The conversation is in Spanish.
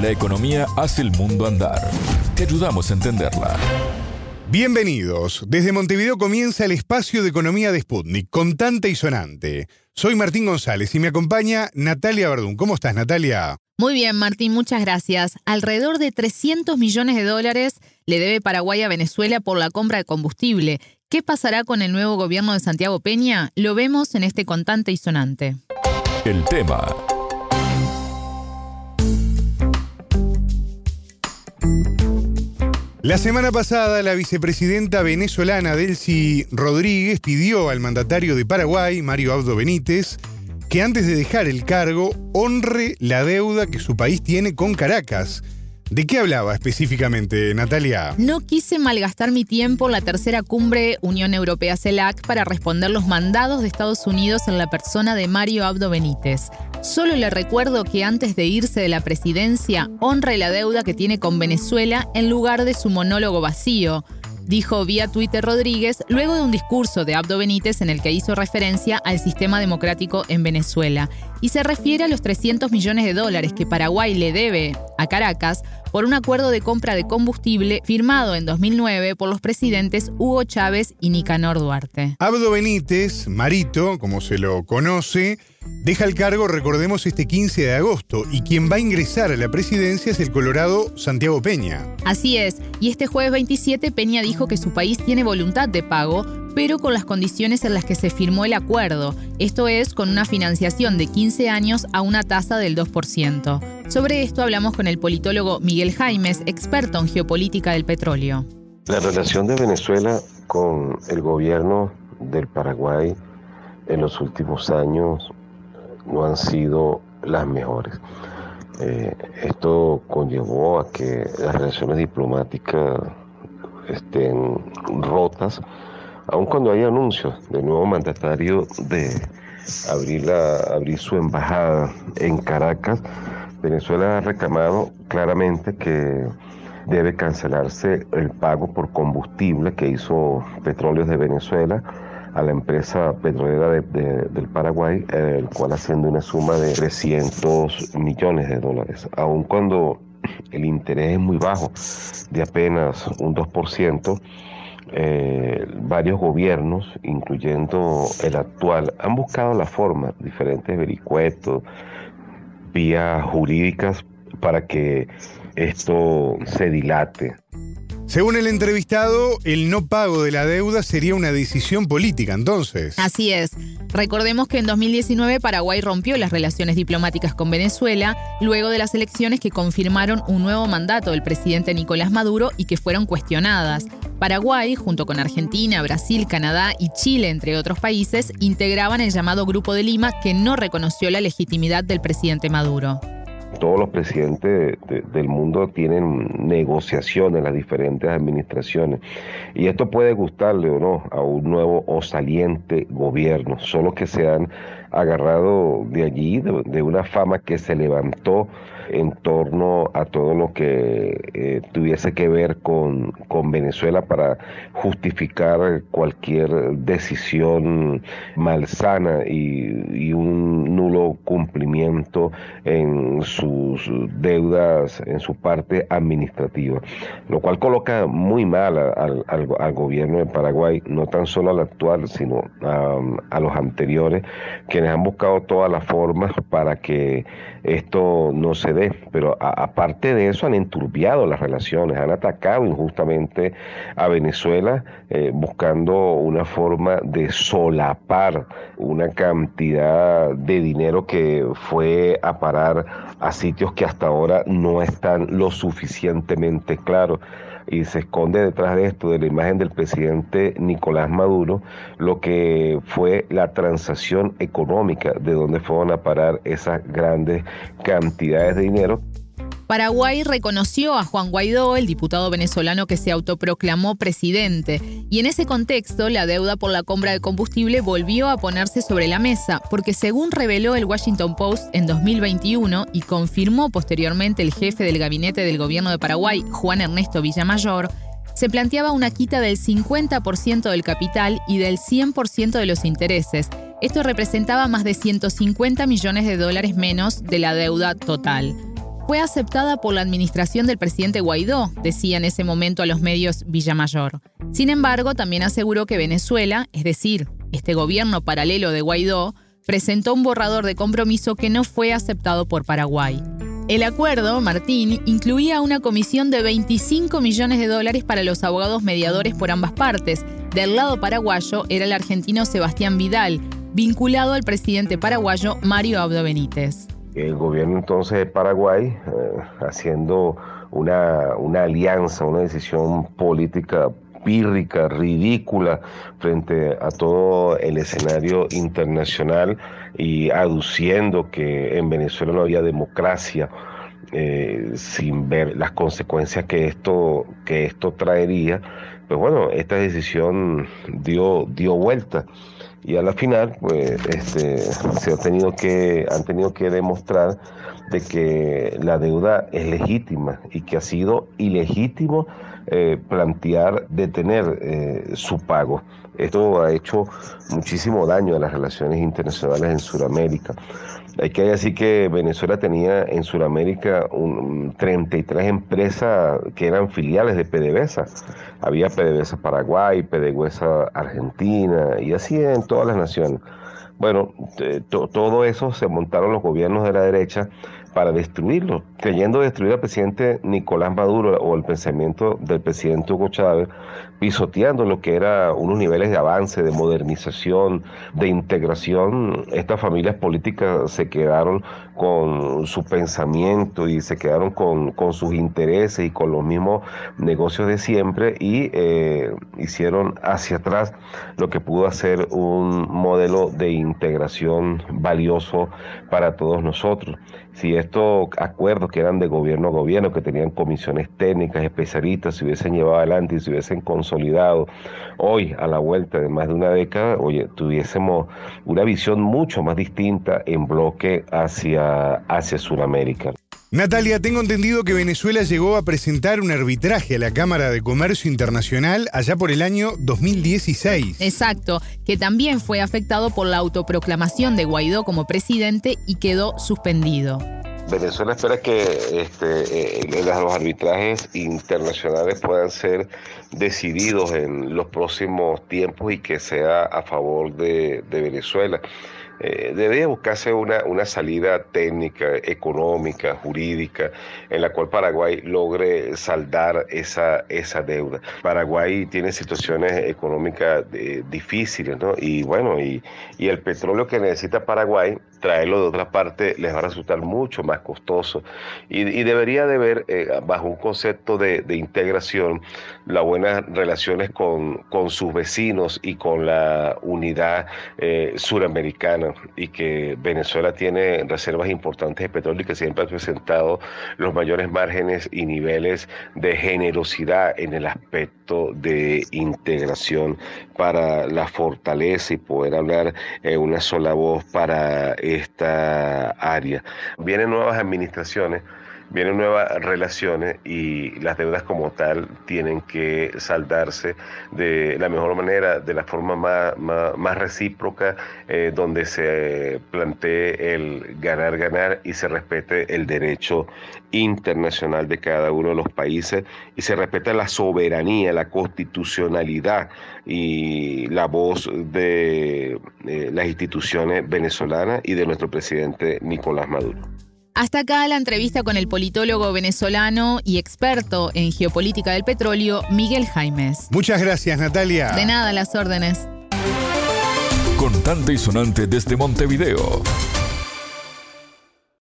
La economía hace el mundo andar. Te ayudamos a entenderla. Bienvenidos. Desde Montevideo comienza el espacio de economía de Sputnik, contante y sonante. Soy Martín González y me acompaña Natalia Verdún. ¿Cómo estás, Natalia? Muy bien, Martín, muchas gracias. Alrededor de 300 millones de dólares le debe Paraguay a Venezuela por la compra de combustible. ¿Qué pasará con el nuevo gobierno de Santiago Peña? Lo vemos en este contante y sonante. El tema La semana pasada, la vicepresidenta venezolana Delcy Rodríguez pidió al mandatario de Paraguay, Mario Abdo Benítez, que antes de dejar el cargo honre la deuda que su país tiene con Caracas ¿De qué hablaba específicamente, Natalia? No quise malgastar mi tiempo en la tercera cumbre Unión Europea-CELAC para responder los mandados de Estados Unidos en la persona de Mario Abdo Benítez. Solo le recuerdo que antes de irse de la presidencia, honre la deuda que tiene con Venezuela en lugar de su monólogo vacío dijo vía Twitter Rodríguez luego de un discurso de Abdo Benítez en el que hizo referencia al sistema democrático en Venezuela y se refiere a los 300 millones de dólares que Paraguay le debe a Caracas por un acuerdo de compra de combustible firmado en 2009 por los presidentes Hugo Chávez y Nicanor Duarte. Abdo Benítez, Marito, como se lo conoce, deja el cargo, recordemos, este 15 de agosto y quien va a ingresar a la presidencia es el colorado Santiago Peña. Así es, y este jueves 27 Peña dijo que su país tiene voluntad de pago, pero con las condiciones en las que se firmó el acuerdo, esto es, con una financiación de 15 años a una tasa del 2%. Sobre esto hablamos con el politólogo Miguel Jaimes, experto en geopolítica del petróleo. La relación de Venezuela con el gobierno del Paraguay en los últimos años no han sido las mejores. Eh, esto conllevó a que las relaciones diplomáticas estén rotas, aun cuando hay anuncios del nuevo mandatario de abrir, la, abrir su embajada en Caracas Venezuela ha reclamado claramente que debe cancelarse el pago por combustible que hizo Petróleos de Venezuela a la empresa petrolera del Paraguay, el cual asciende una suma de 300 millones de dólares, aun cuando el interés es muy bajo, de apenas un 2%. Eh, varios gobiernos, incluyendo el actual, han buscado la forma, diferentes vericuetos, vías jurídicas para que esto se dilate. Según el entrevistado, el no pago de la deuda sería una decisión política, entonces. Así es. Recordemos que en 2019 Paraguay rompió las relaciones diplomáticas con Venezuela luego de las elecciones que confirmaron un nuevo mandato del presidente Nicolás Maduro y que fueron cuestionadas. Paraguay, junto con Argentina, Brasil, Canadá y Chile, entre otros países, integraban el llamado Grupo de Lima que no reconoció la legitimidad del presidente Maduro todos los presidentes del mundo tienen negociaciones, las diferentes administraciones. Y esto puede gustarle o no a un nuevo o saliente gobierno, solo que se han agarrado de allí, de una fama que se levantó en torno a todo lo que eh, tuviese que ver con, con, Venezuela para justificar cualquier decisión malsana y, y, un nulo cumplimiento en sus deudas, en su parte administrativa, lo cual coloca muy mal al, al, gobierno de Paraguay, no tan solo al actual, sino a, a los anteriores, quienes han buscado todas las formas para que esto no se dé, pero aparte de eso han enturbiado las relaciones, han atacado injustamente a Venezuela eh, buscando una forma de solapar una cantidad de dinero que fue a parar a sitios que hasta ahora no están lo suficientemente claros y se esconde detrás de esto, de la imagen del presidente Nicolás Maduro, lo que fue la transacción económica de donde fueron a parar esas grandes cantidades de dinero. Paraguay reconoció a Juan Guaidó, el diputado venezolano que se autoproclamó presidente, y en ese contexto la deuda por la compra de combustible volvió a ponerse sobre la mesa, porque según reveló el Washington Post en 2021 y confirmó posteriormente el jefe del gabinete del gobierno de Paraguay, Juan Ernesto Villamayor, se planteaba una quita del 50% del capital y del 100% de los intereses. Esto representaba más de 150 millones de dólares menos de la deuda total. Fue aceptada por la administración del presidente Guaidó, decía en ese momento a los medios Villamayor. Sin embargo, también aseguró que Venezuela, es decir, este gobierno paralelo de Guaidó, presentó un borrador de compromiso que no fue aceptado por Paraguay. El acuerdo, Martín, incluía una comisión de 25 millones de dólares para los abogados mediadores por ambas partes. Del lado paraguayo era el argentino Sebastián Vidal, vinculado al presidente paraguayo Mario Abdo Benítez. El gobierno entonces de Paraguay, eh, haciendo una, una alianza, una decisión política pírrica, ridícula frente a todo el escenario internacional y aduciendo que en Venezuela no había democracia. Eh, sin ver las consecuencias que esto, que esto traería, pues bueno, esta decisión dio, dio vuelta y a la final pues este, se ha tenido que, han tenido que demostrar de que la deuda es legítima y que ha sido ilegítimo eh, plantear detener eh, su pago. Esto ha hecho muchísimo daño a las relaciones internacionales en Sudamérica. Hay que decir que Venezuela tenía en Sudamérica un, 33 empresas que eran filiales de PDVSA. Había PDVSA Paraguay, PDVSA Argentina y así en todas las naciones. Bueno, todo eso se montaron los gobiernos de la derecha para destruirlo, creyendo destruir al presidente Nicolás Maduro o el pensamiento del presidente Hugo Chávez, pisoteando lo que era unos niveles de avance, de modernización, de integración. Estas familias políticas se quedaron con su pensamiento y se quedaron con, sus intereses y con los mismos negocios de siempre y eh, hicieron hacia atrás lo que pudo hacer un modelo de integración valioso para todos nosotros. Si estos acuerdos que eran de gobierno a gobierno, que tenían comisiones técnicas, especialistas, se hubiesen llevado adelante y se hubiesen consolidado hoy, a la vuelta de más de una década, oye, tuviésemos una visión mucho más distinta en bloque hacia, hacia Sudamérica. Natalia, tengo entendido que Venezuela llegó a presentar un arbitraje a la Cámara de Comercio Internacional allá por el año 2016. Exacto, que también fue afectado por la autoproclamación de Guaidó como presidente y quedó suspendido. Venezuela espera que este, eh, los arbitrajes internacionales puedan ser decididos en los próximos tiempos y que sea a favor de Venezuela eh, debería buscarse una, una salida técnica, económica, jurídica, en la cual Paraguay logre saldar esa, esa deuda. Paraguay tiene situaciones económicas eh, difíciles, ¿no? Y bueno, y el petróleo que necesita Paraguay, traerlo de otra parte les va a resultar mucho más costoso. Y, debería de ver, eh, bajo un concepto de, integración, las buenas relaciones con, con, sus vecinos y con la unidad eh, suramericana y que Venezuela tiene reservas importantes de petróleo y que siempre ha presentado los mayores márgenes y niveles de generosidad en el aspecto de integración para la fortaleza y poder hablar en una sola voz para esta área. Vienen nuevas administraciones vienen nuevas relaciones y las deudas como tal tienen que saldarse de la mejor manera, de la forma más, más, recíproca, eh, donde se plantee el ganar, ganar y se respete el derecho internacional de cada uno de los países y se respeta la soberanía, la constitucionalidad y la voz de eh, las instituciones venezolanas y de nuestro presidente Nicolás Maduro. Hasta acá la entrevista con el politólogo venezolano y experto en geopolítica del petróleo, Miguel Jaimes. Muchas gracias, Natalia. De nada, las órdenes. Contante y sonante desde Montevideo.